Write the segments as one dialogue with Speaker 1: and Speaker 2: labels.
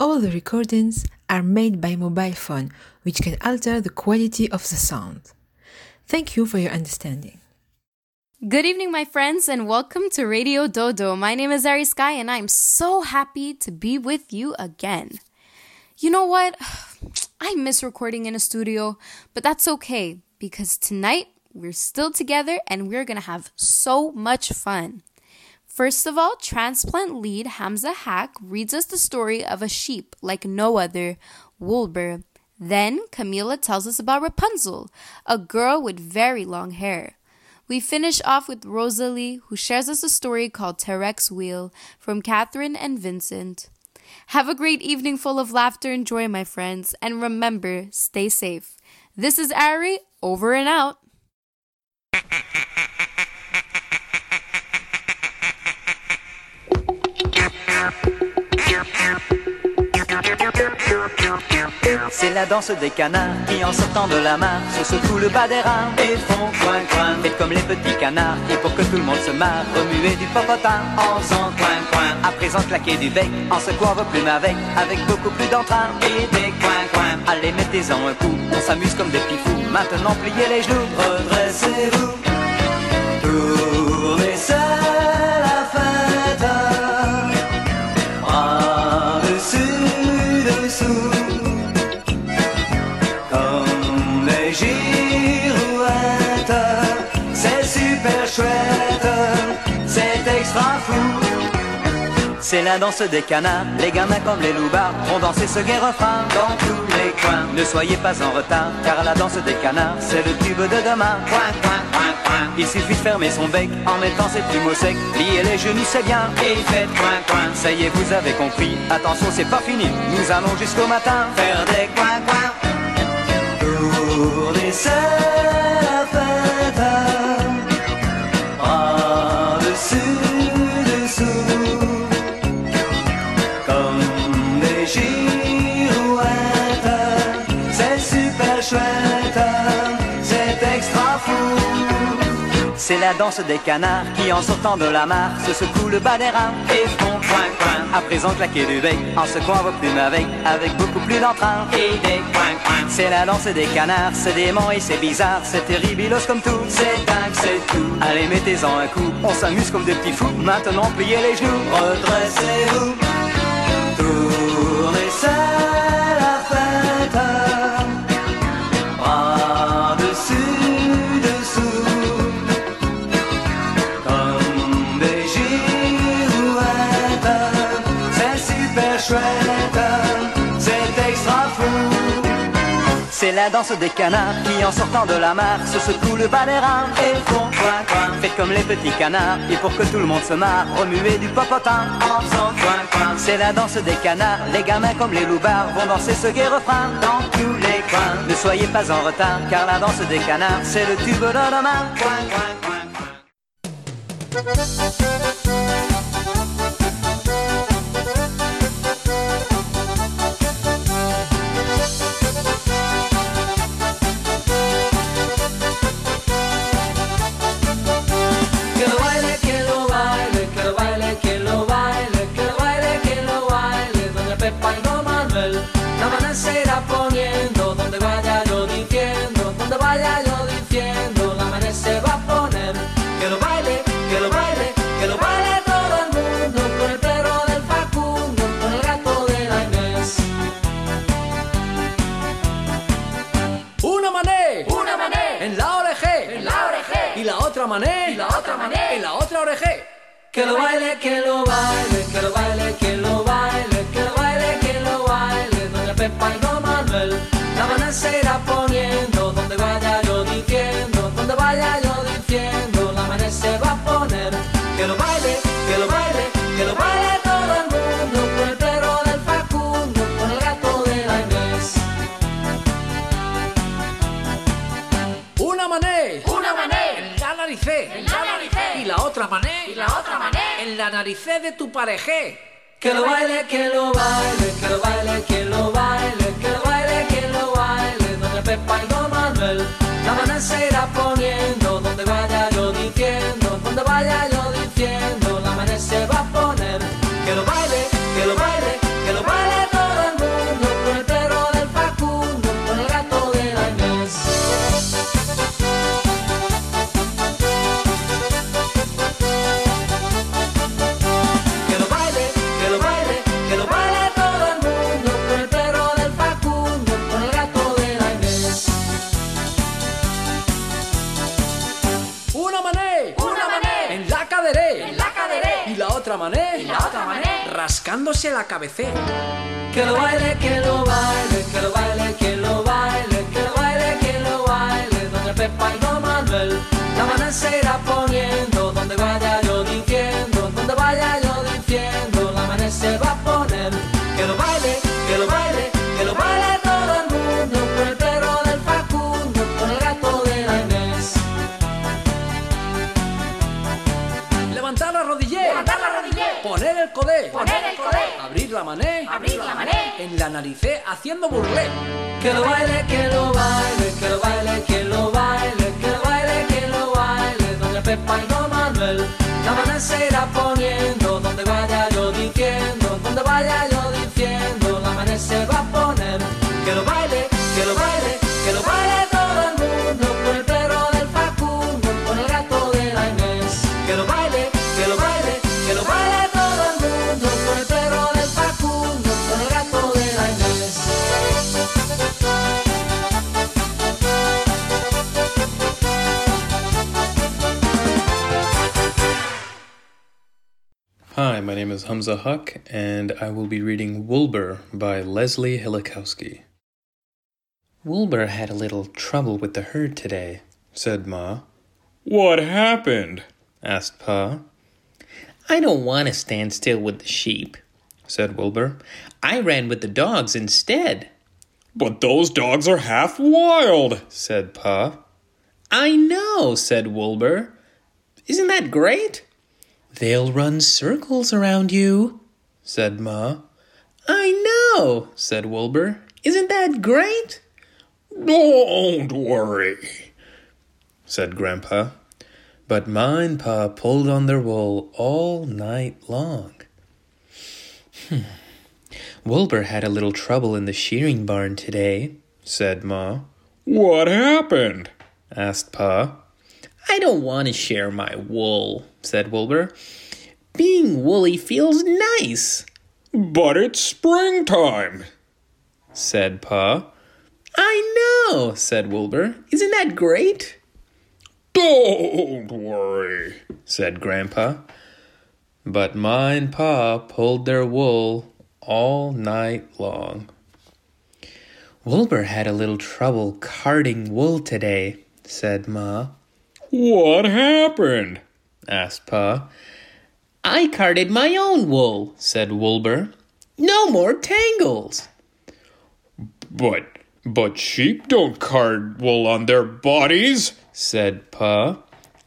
Speaker 1: all the recordings are made by mobile phone, which can alter the quality of the sound. Thank you for your understanding.
Speaker 2: Good evening, my friends, and welcome to Radio Dodo. My name is Ari Sky, and I'm so happy to be with you again. You know what? I miss recording in a studio, but that's okay because tonight we're still together and we're gonna have so much fun. First of all, transplant lead Hamza Hack reads us the story of a sheep like no other, Woolbur. Then Camila tells us about Rapunzel, a girl with very long hair. We finish off with Rosalie, who shares us a story called Terex Wheel from Catherine and Vincent. Have a great evening full of laughter and joy, my friends, and remember, stay safe. This is Ari, over and out.
Speaker 3: C'est la danse des canards qui en sortant de la mare se secouent le bas des reins et font coin coin. Faites comme les petits canards et pour que tout le monde se marre, remuez du popotin en faisant coin coin. À présent claquez du bec en secouant vos plumes avec, avec beaucoup plus d'entrain et des coin coin. Allez mettez-en un coup, on s'amuse comme des petits. Maintenant pliez les genoux, redressez-vous, C'est la danse des canards, les gamins comme les loupards vont danser ce gai refrain dans tous les coins. Ne soyez pas en retard, car la danse des canards, c'est le tube de demain. Coin, coin, coin, coin. Il suffit de fermer son bec en mettant ses plumes au sec, plier les genoux, c'est bien, et faites coin, coin. Ça y est, vous avez compris, attention, c'est pas fini, nous allons jusqu'au matin faire des coin, coin. Tournez, c'est C'est la danse des canards qui en sortant de la mare se secouent le bas des reins et font coin coin. À présent claquer du bec en secouant vos plumes avec, avec beaucoup plus d'entrain et des coin coin. C'est la danse des canards, c'est dément et c'est bizarre, c'est terribilos comme tout, c'est dingue, c'est tout. Allez mettez-en un coup, on s'amuse comme des petits fous. Maintenant pliez les genoux, redressez-vous, C'est la danse des canards qui en sortant de la mare se secouent le bas et font coin coin. Faites comme les petits canards et pour que tout le monde se marre, remuez du popotin. C'est la danse des canards, les gamins comme les loupards vont danser ce gai refrain dans tous les coins. Ne soyez pas en retard car la danse des canards c'est le tube de
Speaker 4: mané, y la otra mané, y la otra orejé. Que lo baile, que lo baile, que lo baile, que lo baile, que lo baile, que lo baile, doña Pepa y don Manuel. La maná se irá poniendo, donde vaya yo diciendo, donde vaya yo diciendo, la maná se va a poner. Que lo baile, la naricé de tu parejé. Que lo baile, que lo baile, que lo baile, que lo baile, que lo baile, que lo baile, doña Pepa y don Manuel. La maná se irá poniendo, donde vaya yo diciendo, donde vaya yo diciendo, la maná se va a poner. Que lo baile, que lo baile rascándose la cabecera. Que lo baile, que lo baile, que lo baile, que lo baile Que lo baile, que lo baile Doña Pepa y don Manuel. La maná se irá poniendo Poner el codé
Speaker 5: poner el codé,
Speaker 4: Abrir la mané
Speaker 5: abrir la mané,
Speaker 4: en la naricé haciendo burlé. Que lo baile, que lo baile, que lo baile, que lo baile, que lo baile, que lo baile, doña Pepa y don Manuel. La maná se irá poniendo, donde vaya yo diciendo, donde vaya yo diciendo, la maná se va a poner. Que lo baile, que lo baile, que lo baile
Speaker 6: Hi, my name is Hamza Huck, and I will be reading Woolbur by Leslie Helakoski. Woolbur had a little trouble with the herd today, said Ma.
Speaker 7: What happened?
Speaker 6: asked Pa. I don't want to stand still with the sheep, said Woolbur. I ran with the dogs instead,
Speaker 7: But those dogs are half wild.
Speaker 6: said Pa. I know, said Woolbur. Isn't that great? They'll run circles around you, said Ma. I know, said Woolbur. Isn't that great?
Speaker 7: Don't worry.
Speaker 6: said Grandpa. But Ma and Pa pulled on their wool all night long. Hmm. Woolbur had a little trouble in the shearing barn today, said Ma.
Speaker 7: What happened?
Speaker 6: asked Pa. I don't want to share my wool, said Woolbur. Being woolly feels nice,
Speaker 7: But it's springtime.
Speaker 6: said Pa. I know, said Woolbur. Isn't that great?
Speaker 7: Don't worry.
Speaker 6: said Grandpa. But Ma and Pa pulled their wool all night long. Woolbur had a little trouble carding wool today, said Ma.
Speaker 7: What happened?
Speaker 6: asked Pa. I carded my own wool, said Woolbur. No more tangles.
Speaker 7: But but sheep don't card wool on their bodies.
Speaker 6: said Pa.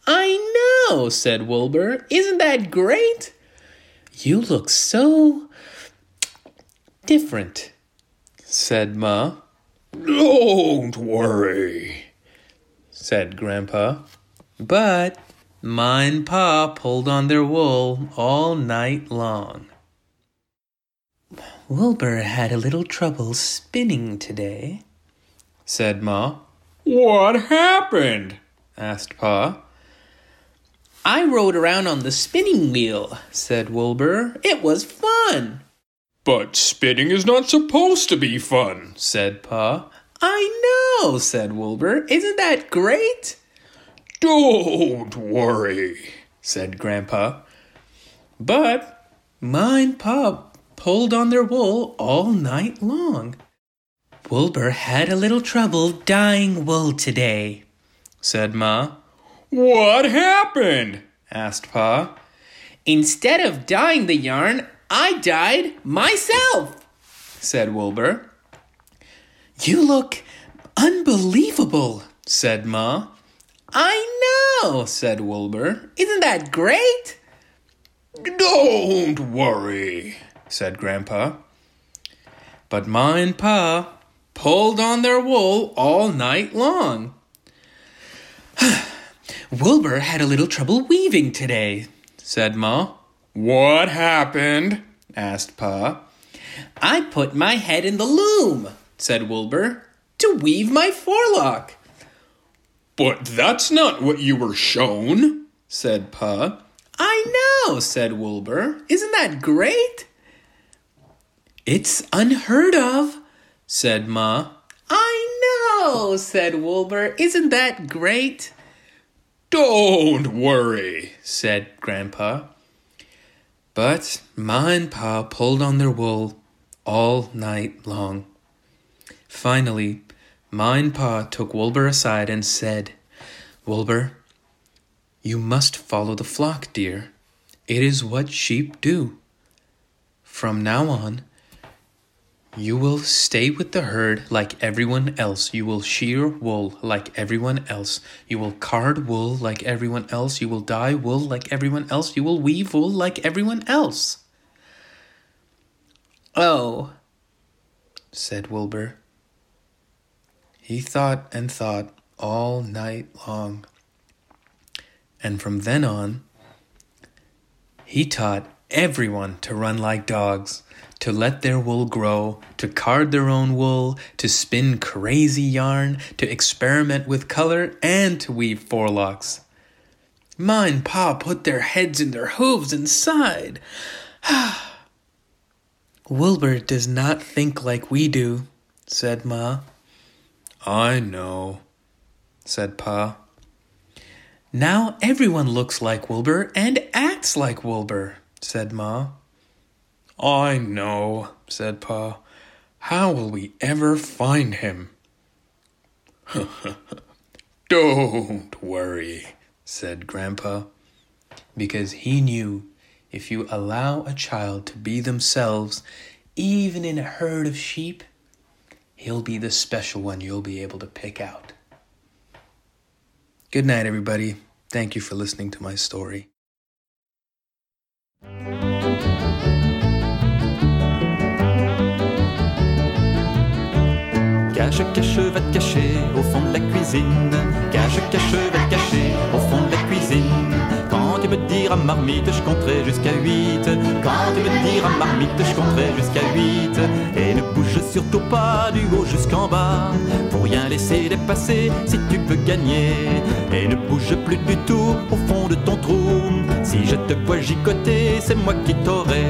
Speaker 6: I know, said Woolbur. Isn't that great? You look so different, said Ma,
Speaker 7: Don't worry.
Speaker 6: said Grandpa. But Ma and Pa pulled on their wool all night long. Woolbur had a little trouble spinning today, said Ma.
Speaker 7: What happened?
Speaker 6: asked Pa. I rode around on the spinning wheel, said Woolbur. It was fun,
Speaker 7: But spinning is not supposed to be fun.
Speaker 6: said Pa. I know, said Woolbur. Isn't that great? Don't worry, said Grandpa. But and Pa pulled on their wool all night long. Woolbur had a little trouble dyeing wool today, said Ma. What happened? asked Pa. Instead of dyeing the yarn, I dyed myself, said Woolbur. You look unbelievable, said Ma. I know, said Woolbur. Isn't that great? Don't worry, said Grandpa. But Ma and Pa pulled on their wool all night long. Woolbur had a little trouble weaving today, said Ma. What happened? asked Pa. I put my head in the loom, said Woolbur, to weave my forelock. But that's not what you were shown, said Pa. I know, said Woolbur. Isn't that great? It's unheard of, said Ma. I know, said Woolbur. Isn't that great? Don't worry, said Grandpa. But Ma and Pa pulled on their wool all night long. Finally, And Pa took Woolbur aside and said, Woolbur, you must follow the flock, dear. It is what sheep do. From now on, you will stay with the herd like everyone else. You will shear wool like everyone else. You will card wool like everyone else. You will dye wool like everyone else. You will weave wool like everyone else. Oh, said Woolbur. He thought and thought all night long. And from then on, he taught everyone to run like dogs to let their wool grow, to card their own wool, to spin crazy yarn, to experiment with color, and to weave forelocks. Ma and Pa put their heads in their hooves and sighed. Woolbur does not think like we do, said Ma. I know, said Pa. Now everyone looks like Woolbur and acts like Woolbur, said Ma. I know, said Pa. How will we ever find him? Don't worry, said Grandpa, because he knew if you allow a child to be themselves, even in a herd of sheep, he'll be the special one you'll be able to pick out. Good night, everybody. Thank you for listening to my story.
Speaker 8: Cache, cache, va te cacher au fond de la cuisine. Cache, cache, va te cacher au fond de la cuisine. Quand tu me diras marmite, je compterai jusqu'à 8. Quand tu me diras marmite, je compterai jusqu'à 8. Et ne bouge surtout pas du haut jusqu'en bas. Pour rien laisser dépasser si tu peux gagner. Et ne bouge plus du tout au fond de ton trou. Si je te vois gigoter, c'est moi qui t'aurai.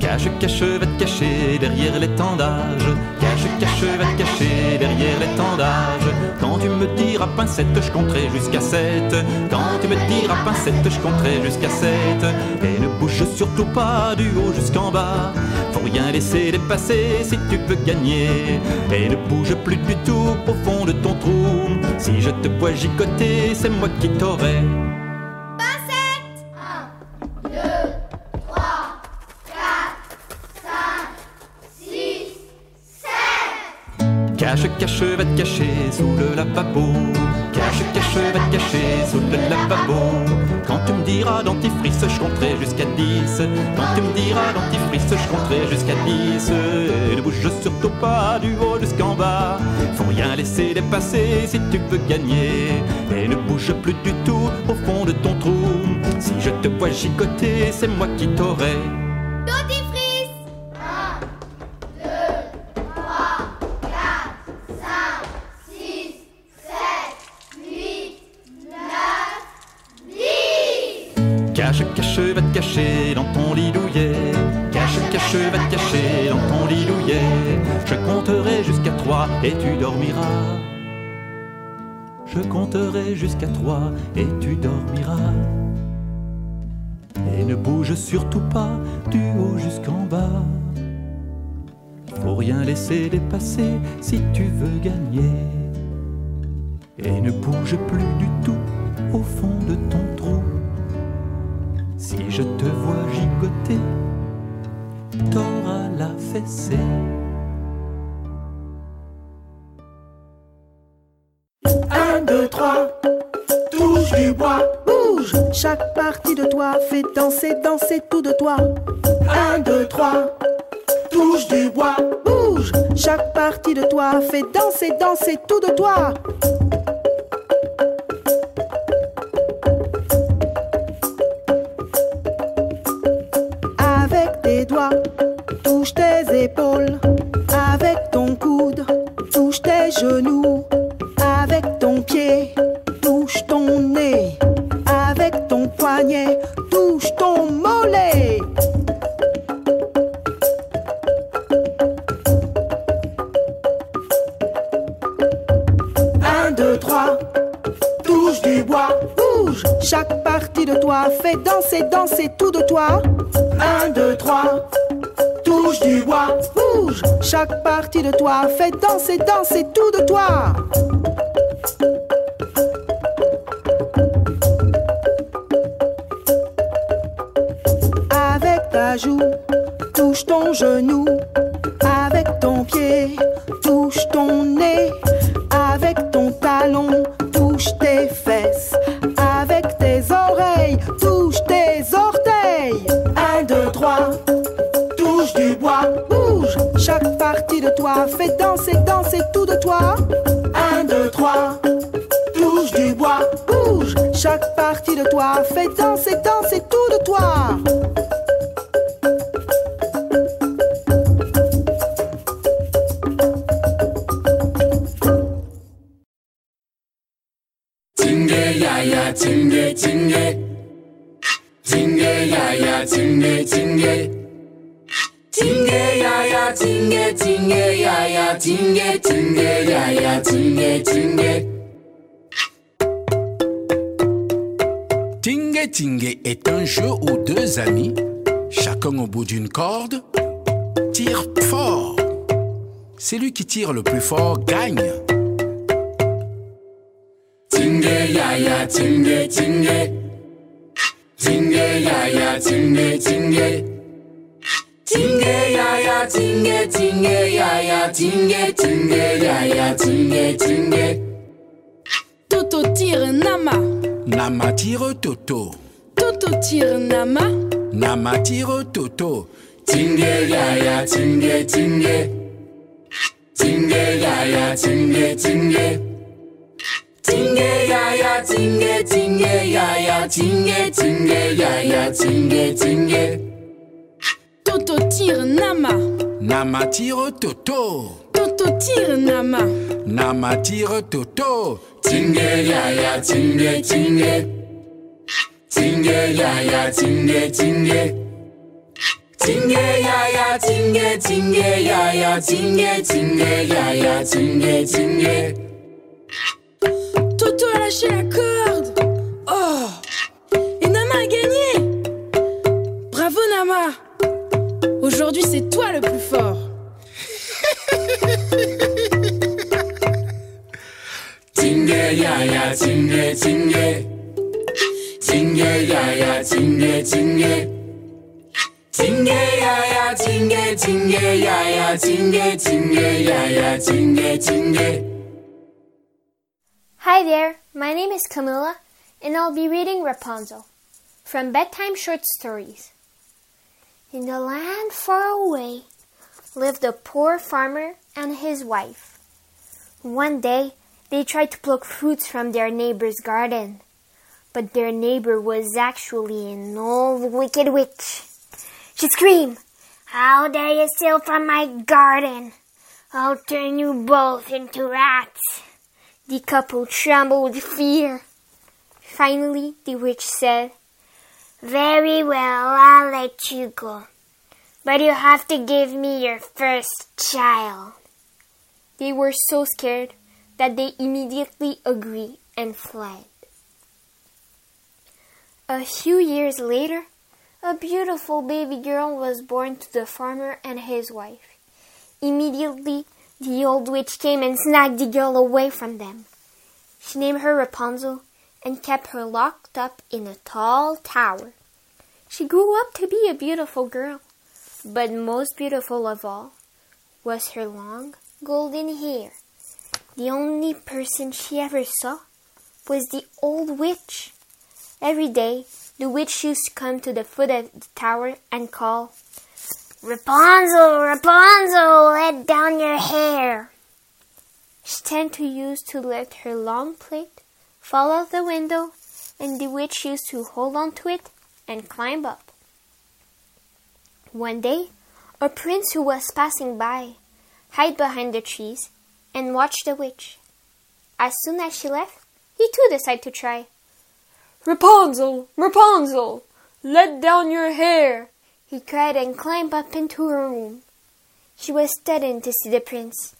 Speaker 8: Cache, cache, va te cacher derrière l'étendage. Cache, cache, va te cacher derrière l'étendage. Quand tu me diras pincette, je compterai jusqu'à 7. Quand tu me diras pincette, je compterai jusqu'à 7. Et ne bouge surtout pas du haut jusqu'en bas. Faut rien laisser dépasser si tu veux gagner. Et ne bouge plus du tout au fond de ton trou. Si je te vois gigoter, c'est moi qui t'aurai. Cache, cache, va te cacher sous le lavabo. Cache, cache, va te cacher sous le lavabo. Quand tu me diras dentifrice, je compterai jusqu'à 10. Quand tu me diras dentifrice, je compterai jusqu'à 10. Et ne bouge surtout pas du haut jusqu'en bas. Faut rien laisser dépasser si tu veux gagner. Et ne bouge plus du tout au fond de ton trou. Si je te vois gigoter, c'est moi qui t'aurai. Compterai jusqu'à trois et tu dormiras. Et ne bouge surtout pas du haut jusqu'en bas. Faut rien laisser dépasser si tu veux gagner. Et ne bouge plus du tout au fond de ton trou. Si je te vois gigoter, t'auras la fessée.
Speaker 9: Bouge. Chaque partie de toi fait danser, danser tout de toi. Un, deux, trois, touche du bois, bouge. Chaque partie de toi fait danser, danser tout de toi. Avec tes doigts, touche tes épaules. Avec ton coude, touche tes genoux. Fait danser, danser tout de toi. Partie de toi fait danser, danser tout de toi. Un, deux, trois, touche du bois, bouge. Chaque partie de toi fait danser, danser tout de toi. Tinge ya ya tinge Tinge tinge tinge ya ya tinge tinge Tingue Tingue est un jeu où deux amis, chacun au bout d'une corde, tirent fort. Celui qui tire le plus fort gagne.
Speaker 10: Tinge ya ya tinge tinge Tinge ya ya tinge tinge チンゲヤヤチンゲチンゲヤヤ
Speaker 11: チンゲチンゲヤヤチンゲチンゲトトチルナマナマ
Speaker 10: チルトトトトチルナマナマチルトトチンゲヤヤチン
Speaker 12: ゲチン
Speaker 11: ゲチン
Speaker 12: ゲヤヤ
Speaker 11: チンゲ
Speaker 10: チンゲチンゲヤヤチンゲチンゲヤヤチンゲチンゲヤヤチンゲチンゲ
Speaker 12: Toto tire Nama.
Speaker 11: Nama tire Toto.
Speaker 12: Toto tire Nama.
Speaker 11: Nama tire Toto.
Speaker 10: Tinge ya ya tinge tinge Tinge ya ya tinge tinge Tinge ya ya tinge tinge ya ya tinge tinge ya ya tinge tinge
Speaker 12: Toto a lâché la
Speaker 10: Tinge ya ya tinge tinge Tinge ya ya tinge tinge Tinge ya ya tinge tinge ya ya tinge tinge ya ya tinge tinge
Speaker 13: Hi there, my name is Camilla, and I'll be reading Rapunzel from Bedtime Short Stories. In the land far away lived a poor farmer and his wife. One day, they tried to pluck fruits from their neighbor's garden, but their neighbor was actually an old wicked witch. She screamed, How dare you steal from my garden? I'll turn you both into rats. The couple trembled with fear. Finally, the witch said, Very well, I'll let you go. But you have to give me your first child. They were so scared that they immediately agreed and fled. A few years later, a beautiful baby girl was born to the farmer and his wife. Immediately, the old witch came and snagged the girl away from them. She named her Rapunzel and kept her locked up in a tall tower. She grew up to be a beautiful girl, but most beautiful of all was her long golden hair. The only person she ever saw was the old witch. Every day, the witch used to come to the foot of the tower and call, Rapunzel, Rapunzel, let down your hair. She tended to use to let her long plait fall out the window, and the witch used to hold on to it and climb up. One day, a prince who was passing by hid behind the trees and watched the witch. As soon as she left, he too decided to try.
Speaker 12: Rapunzel, Rapunzel, let down your hair,
Speaker 13: he cried and climbed up into her room. She was stunned to see the prince.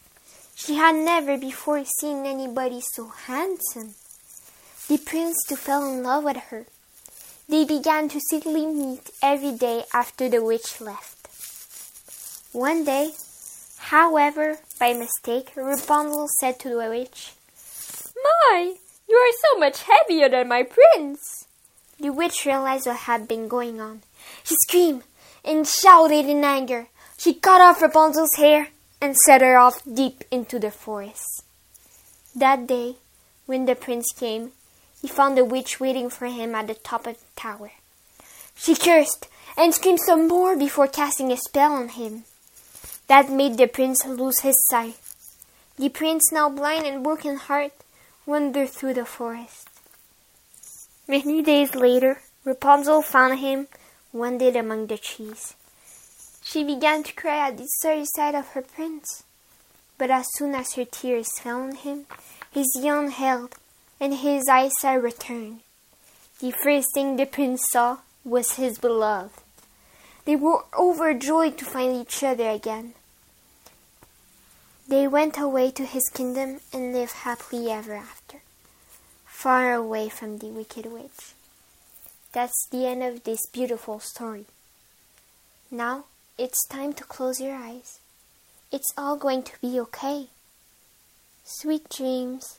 Speaker 13: She had never before seen anybody so handsome. The prince too fell in love with her. They began to secretly meet every day after the witch left. One day, however, by mistake, Rapunzel said to the witch,
Speaker 12: My, you are so much heavier than my prince.
Speaker 13: The witch realized what had been going on. She screamed and shouted in anger. She cut off Rapunzel's hair and set her off deep into the forest. That day, when the prince came, he found the witch waiting for him at the top of the tower. She cursed and screamed some more before casting a spell on him. That made the prince lose his sight. The prince, now blind and broken heart, wandered through the forest. Many days later, Rapunzel found him wounded among the trees. She began to cry at the sorry sight of her prince. But as soon as her tears fell on him, his yawn held and his eyesight returned. The first thing the prince saw was his beloved. They were overjoyed to find each other again. They went away to his kingdom and lived happily ever after, far away from the wicked witch. That's the end of this beautiful story. Now it's time to close your eyes. It's all going to be okay. Sweet dreams.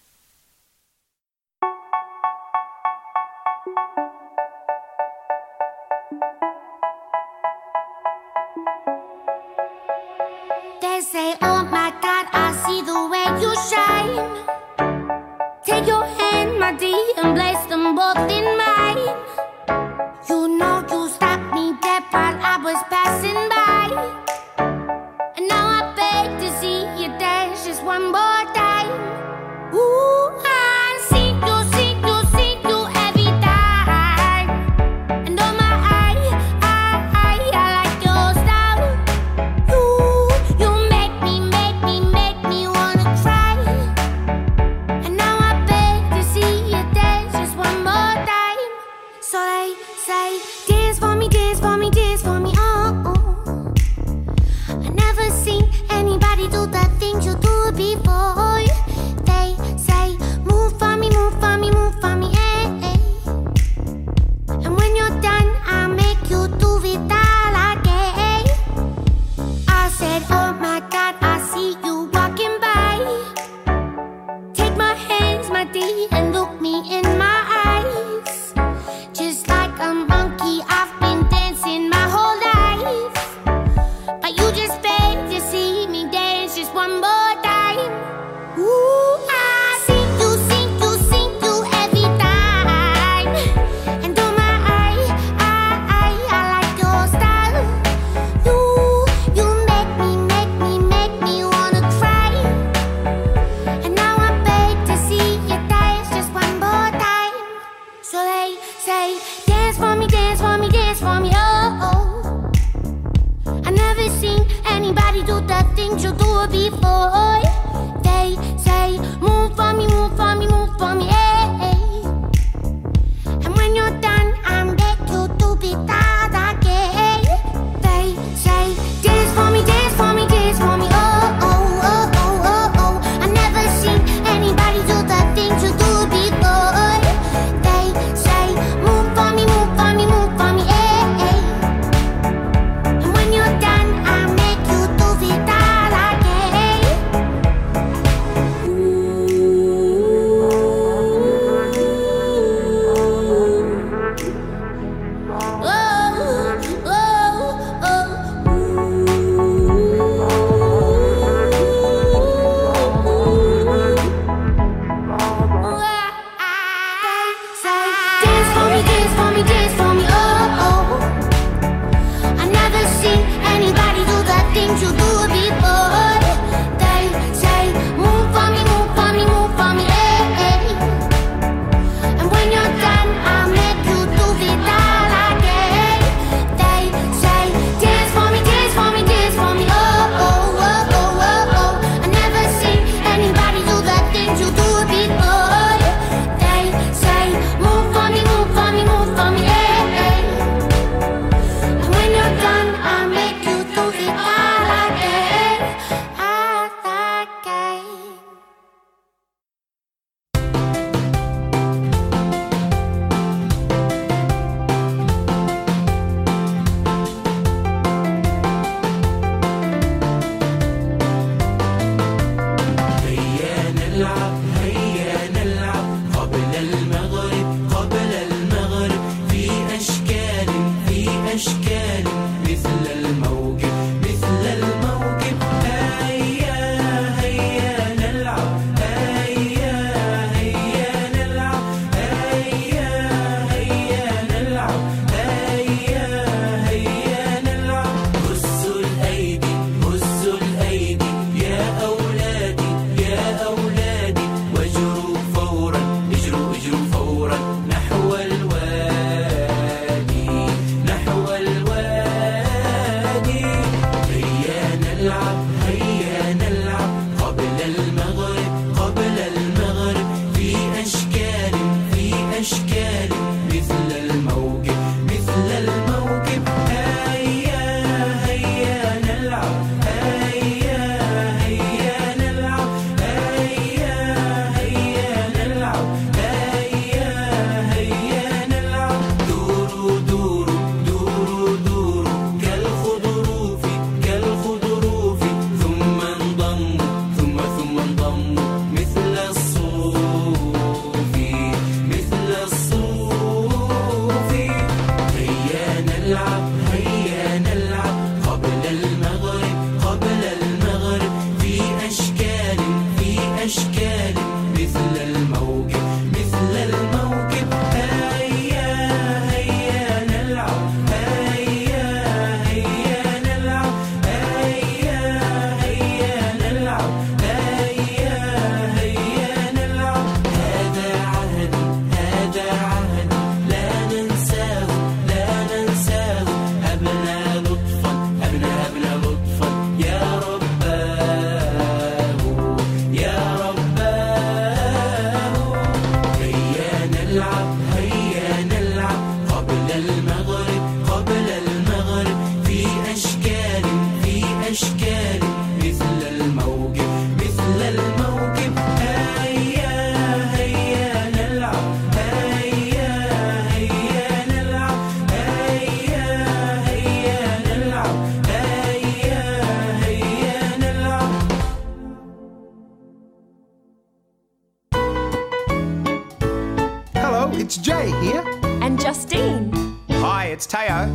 Speaker 14: It's Jay here.
Speaker 15: And Justine.
Speaker 14: Hi, it's Teo.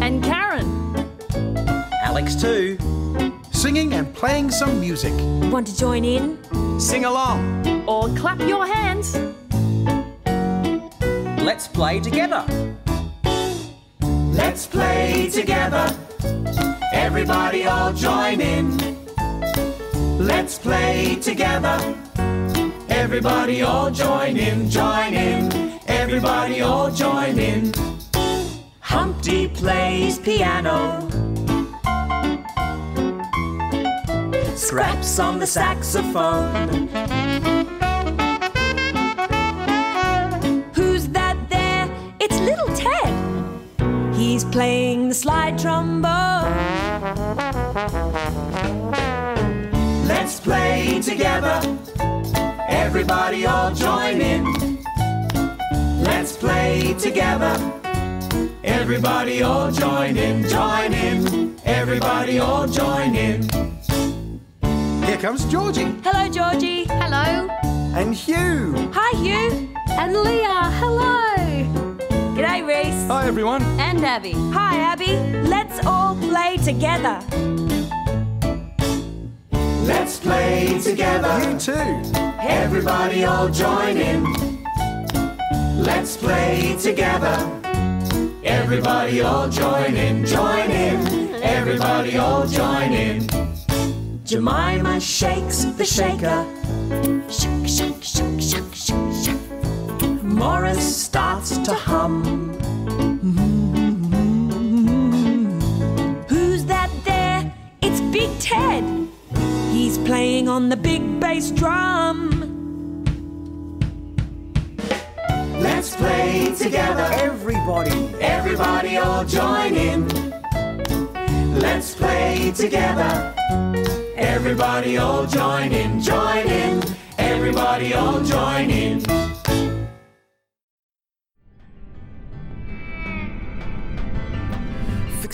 Speaker 15: And Karen.
Speaker 14: Alex too. Singing and playing some music.
Speaker 15: Want to join in?
Speaker 14: Sing along.
Speaker 15: Or clap your hands.
Speaker 16: Let's play together.
Speaker 10: Let's play together. Everybody all join in. Let's play together. Everybody all join in, join in. Everybody all join in. Humpty plays piano. Scraps on the saxophone.
Speaker 15: Who's that there? It's little Ted. He's playing the slide trombone.
Speaker 10: Let's play together. Everybody all join in. Let's play together. Everybody all join in, join in. Everybody all join in.
Speaker 14: Here comes Georgie.
Speaker 15: Hello, Georgie.
Speaker 17: Hello.
Speaker 14: And Hugh.
Speaker 15: Hi, Hugh. And Leah. Hello. G'day, Reese.
Speaker 14: Hi, everyone.
Speaker 15: And Abby. Hi, Abby. Let's all play together.
Speaker 10: Let's play together.
Speaker 14: You too.
Speaker 10: Everybody all join in. Let's play together. Everybody all join in, join in. Everybody all join in. Jemima shakes the shaker. Shake, shake, shake, shake, shake, shake. Morris starts to hum.
Speaker 15: Who's that there? It's Big Ted. He's playing on the big bass drum.
Speaker 10: Let's play together.
Speaker 14: Everybody.
Speaker 10: Everybody all join in. Let's play together. Everybody all join in, join in. Everybody all join in.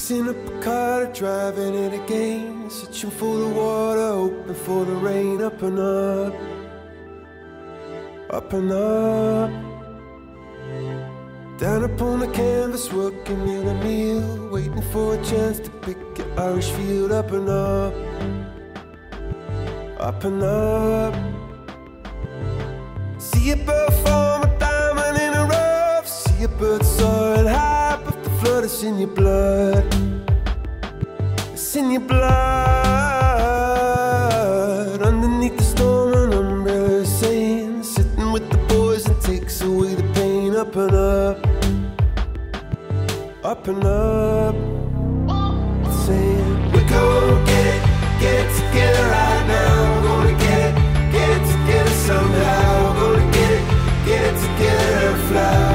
Speaker 18: Fixing up a car, driving it again. Searching for the water, hoping for the rain. Up and up, up and up. Down upon the canvas, working in a meal. Waiting for a chance to pick an Irish field. Up and up, up and up. See a bird form a diamond in a rough. See a bird soaring high, flood is in your blood. It's in your blood. Underneath the storm, an umbrella saying, sitting with the boys and takes away the pain. Up and up, up and up. Saying, we're gonna get it, get it together right now. We're gonna get it, get it together somehow. We're gonna get it, get it together and fly.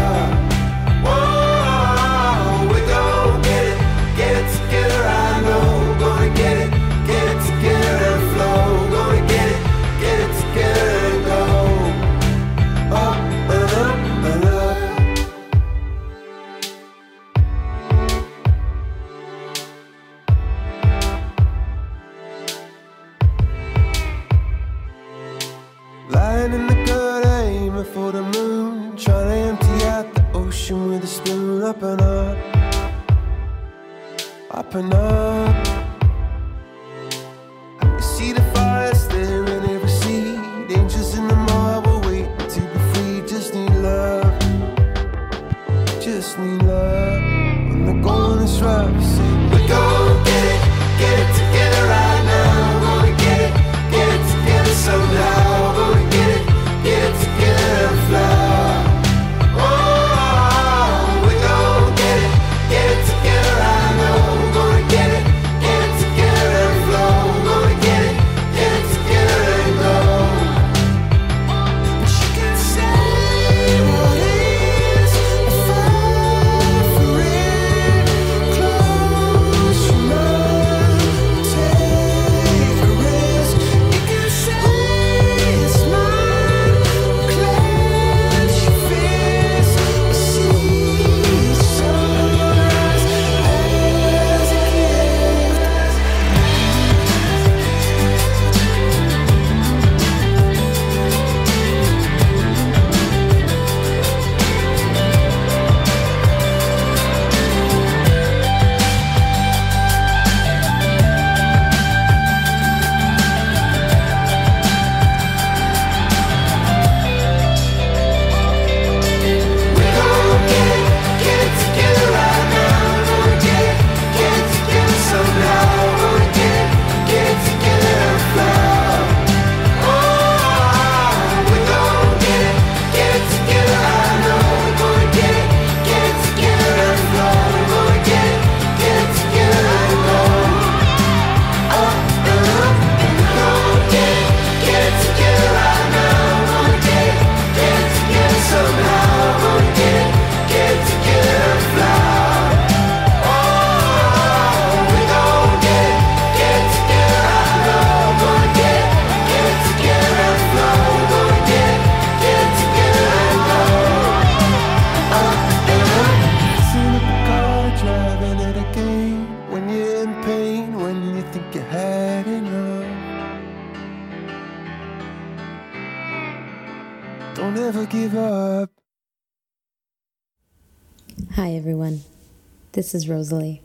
Speaker 19: This is Rosalie,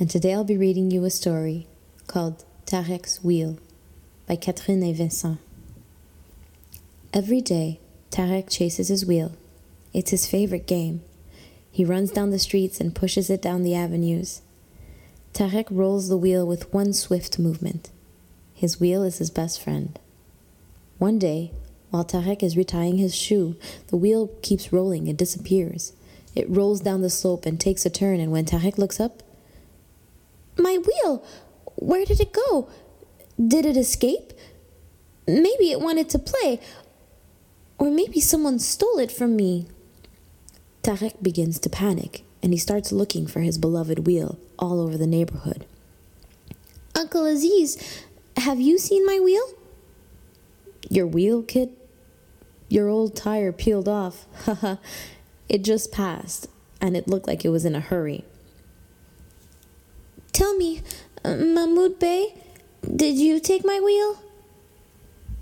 Speaker 19: and today I'll be reading you a story called Tarek's Wheel by Catherine et Vincent. Every day, Tarek chases his wheel. It's his favorite game. He runs down the streets and pushes it down the avenues. Tarek rolls the wheel with one swift movement. His wheel is his best friend. One day, while Tarek is retying his shoe, the wheel keeps rolling and disappears. It rolls down the slope and takes a turn, and when Tarek looks up, My wheel! Where did it go? Did it escape? Maybe it wanted to play. Or maybe someone stole it from me. Tarek begins to panic, and he starts looking for his beloved wheel all over the neighborhood. Uncle Aziz, have you seen my wheel? Your wheel, kid? Your old tire peeled off. Haha. It just passed, and it looked like it was in a hurry. Tell me, uh, Mahmoud Bey, did you take my wheel?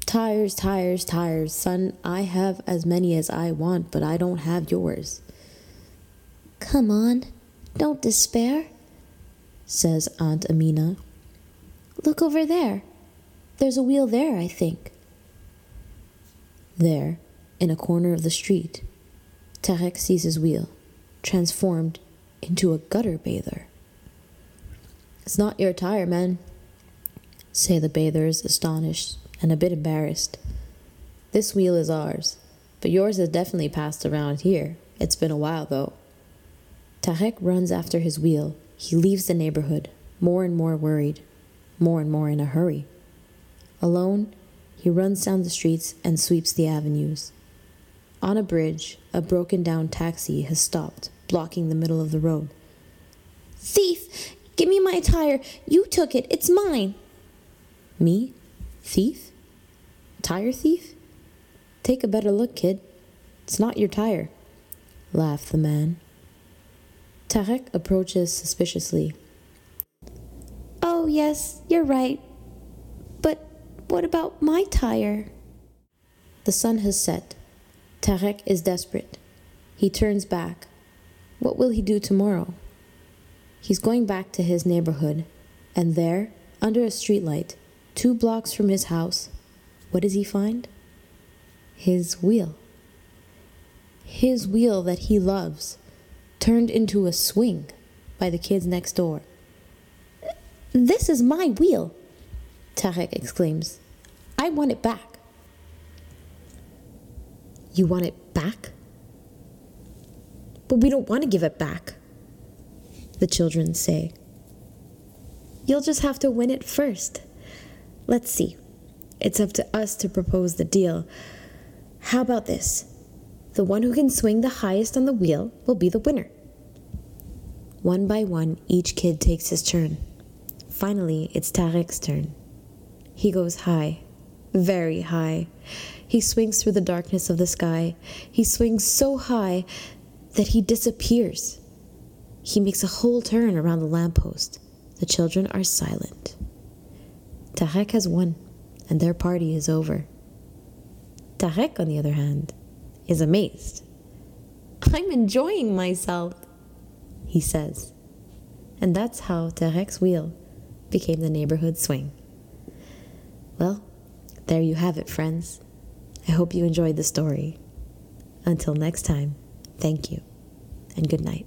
Speaker 19: Tires, tires, tires, son. I have as many as I want, but I don't have yours. Come on, don't despair, says Aunt Amina. Look over there. There's a wheel there, I think. There, in a corner of the street, Tarek sees his wheel, transformed into a gutter bather. It's not your tire, man, say the bathers, astonished and a bit embarrassed. This wheel is ours, but yours has definitely passed around here. It's been a while, though. Tarek runs after his wheel. He leaves the neighborhood, more and more worried, more and more in a hurry. Alone, he runs down the streets and sweeps the avenues. On a bridge, a broken down taxi has stopped, blocking the middle of the road. Thief! Give me my tire! You took it! It's mine! Me? Thief? Tire thief? Take a better look, kid. It's not your tire, laughed the man. Tarek approaches suspiciously. Oh, yes, you're right. But what about my tire? The sun has set. Tarek is desperate. He turns back. What will he do tomorrow? He's going back to his neighborhood, and there, under a streetlight, two blocks from his house, what does he find? His wheel. His wheel that he loves, turned into a swing by the kids next door. This is my wheel, Tarek exclaims. I want it back. You want it back? But we don't want to give it back, the children say. You'll just have to win it first. Let's see. It's up to us to propose the deal. How about this? The one who can swing the highest on the wheel will be the winner. One by one, each kid takes his turn. Finally, it's Tarek's turn. He goes high, very high. He swings through the darkness of the sky. He swings so high that he disappears. He makes a whole turn around the lamppost. The children are silent. Tarek has won, and their party is over. Tarek, on the other hand, is amazed. I'm enjoying myself, he says. And that's how Tarek's wheel became the neighborhood swing. Well, there you have it, friends. I hope you enjoyed the story. Until next time, thank you, and good night.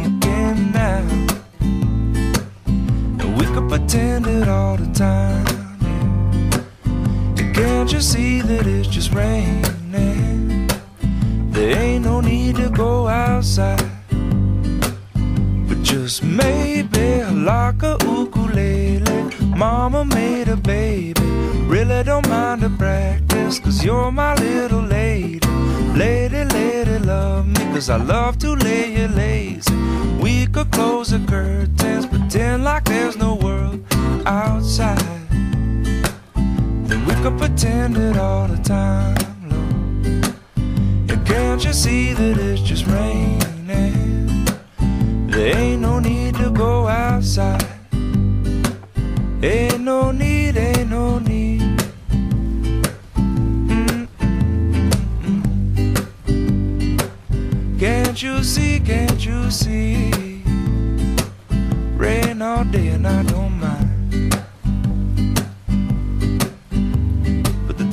Speaker 20: pretend it all the time. yeah. Can't you see that it's just raining? There ain't no need to go outside. But just maybe like a ukulele. Mama made a baby. Really don't mind the practice, cause you're my little lady. Lady, lady, love me, cause I love to lay you lazy. We could close the curtains, pretend like there's no world outside. Then we could pretend it all the time, Lord. And can't you see that it's just raining? There ain't no need to go outside. Ain't no need, ain't no need. Can't you see, can't you see? Rain all day and I don't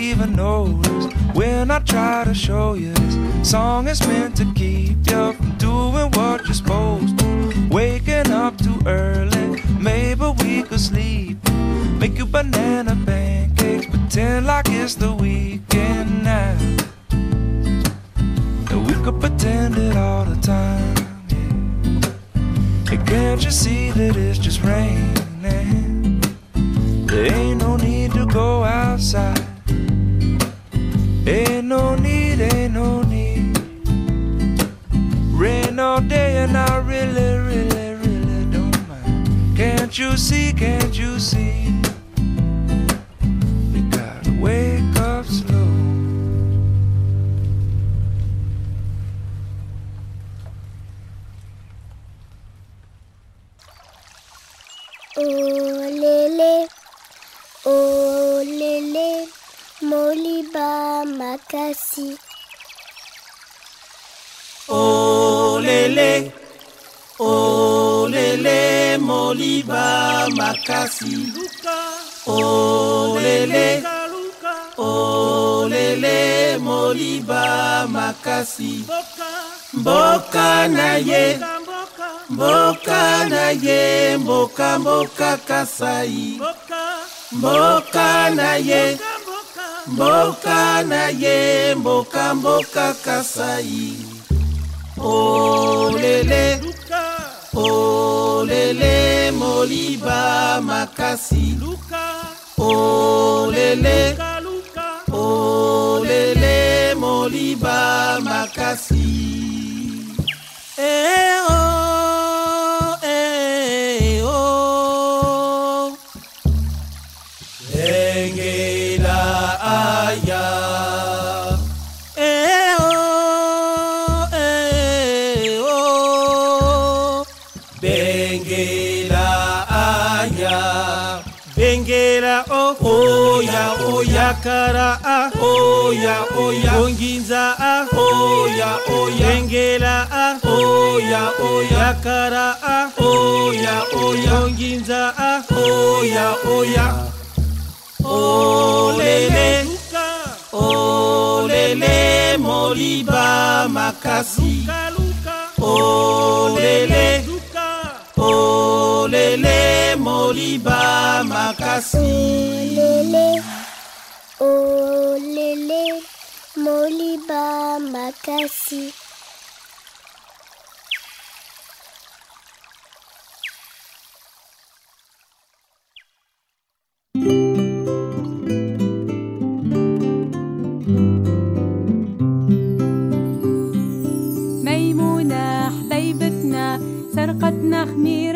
Speaker 20: Even notice when I try to show you this song is meant to keep you from doing what you're supposed to. Waking up too early, maybe we could sleep. Make you banana pancakes, pretend like it's the weekend now. And we could pretend it all the time. Yeah. And can't you see that it's just raining? There ain't no need to go outside. Ain't no need, ain't no need. Rain all day and I really, really, really don't mind. Can't you see, can't you see?
Speaker 21: Moliba Makasi.
Speaker 22: Oh lele, oh lele, moliba makasi. Oh lele, oh lele, moliba makasi. Mboka na ye, mboka na ye, mboka mboka kasai. Mboka na ye, mboka na ye, mboka mboka kasai. olele olele moliba makasi olele olele moliba makasi oya kara a oya oya. Onginza a oya oya. Engela a oya oya. Kara a oya oya. Onginza a oya oya. Olele. Olele moliba makasi. Olele. Olele moliba makasi.
Speaker 21: Olele, olele, moliba makasi.
Speaker 23: ميمونة حبيبتنا سرقتنا خميرتنا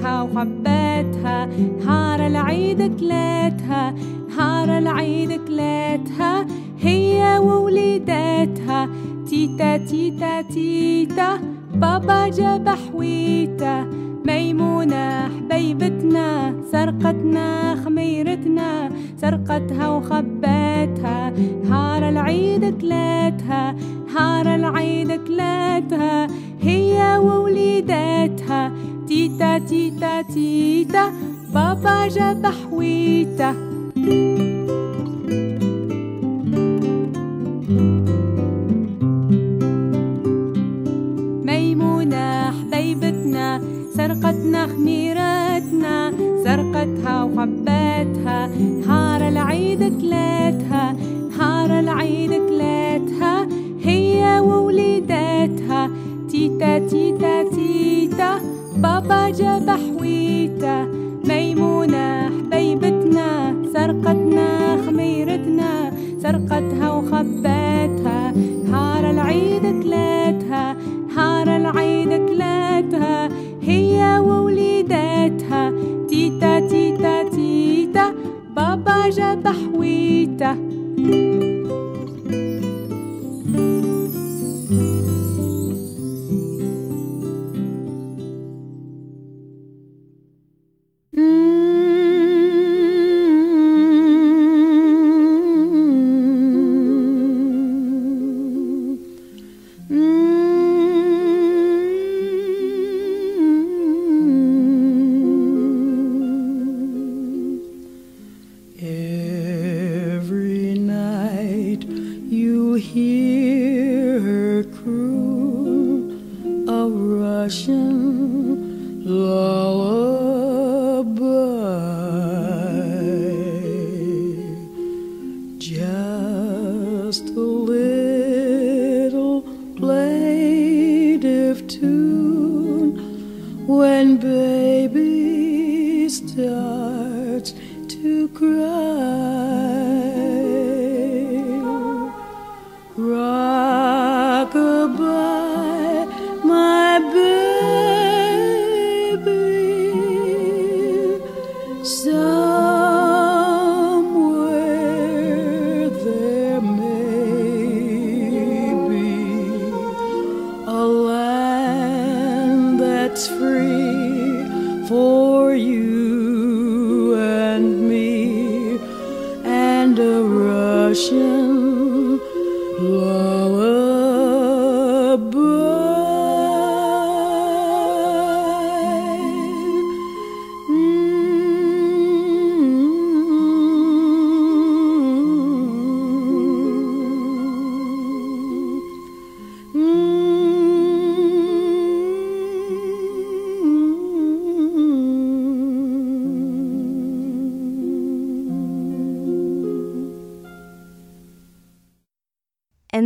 Speaker 23: سرقتها وخبتها نهار العيد كلاتها نهار العيد كلاتها هي ووليداتها تيتا تيتا تيتا بابا جاب حويته ميمونة حبيبتنا سرقتنا خميرتنا سرقتها وخبتها نهار العيد كلاتها. نهار العيد كلاتها هي ووليداتها. تيتا تيتا تيتا بابا جاب حويته ميمونة حبيبتنا سرقتنا خميرتنا سرقتها وخبتها نهار العيد كلاتها تيتا تيتا تيتا. بابا جاب حويته ميمونة حبيبتنا. سرقتنا خميرتنا. سرقتها وخبتها. نهار العيد كلاتها. نهار العيد كلاتها. هي ووليداتها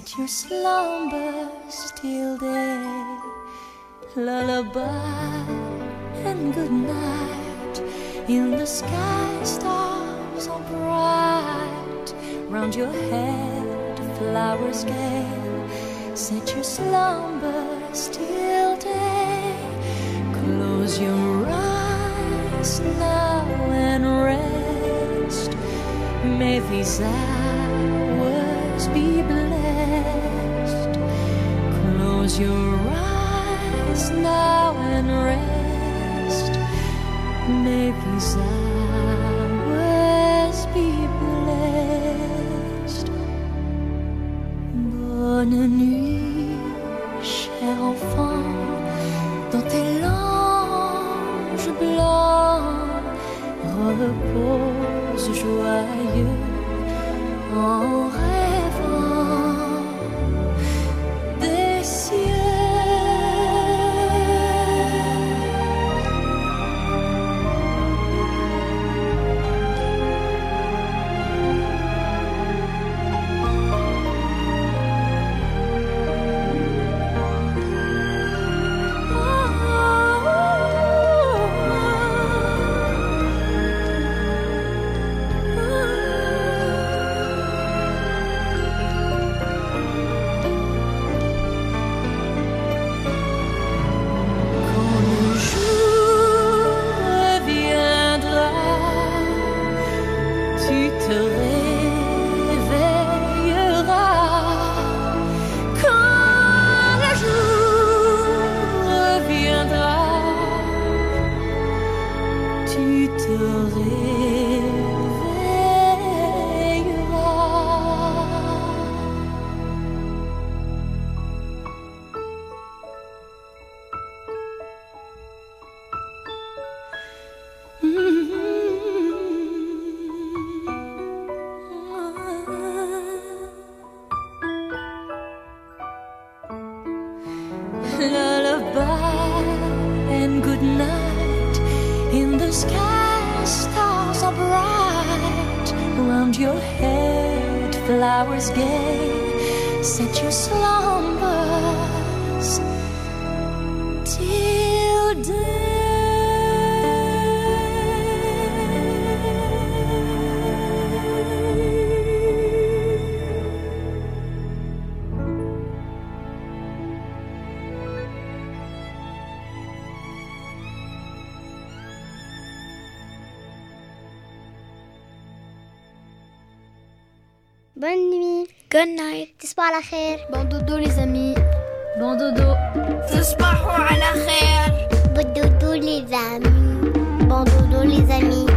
Speaker 24: Set your slumber till day. Lullaby and good night. In the sky, stars are bright. Round your head, flowers gay. Set your slumber still day. Close your eyes now and rest. May these hours be blessed. Eyes now and rest. May these hours be blessed. Bonne nuit, cher enfant, dans tes langes blancs, repose joyeux en head, flowers gay. Set your slumbers till
Speaker 21: Bonne Bonne night. Tisbah la khair. Bon dodo les amis. Bon dodo. Tisbah la khair. Bon dodo les amis. Bon dodo les amis.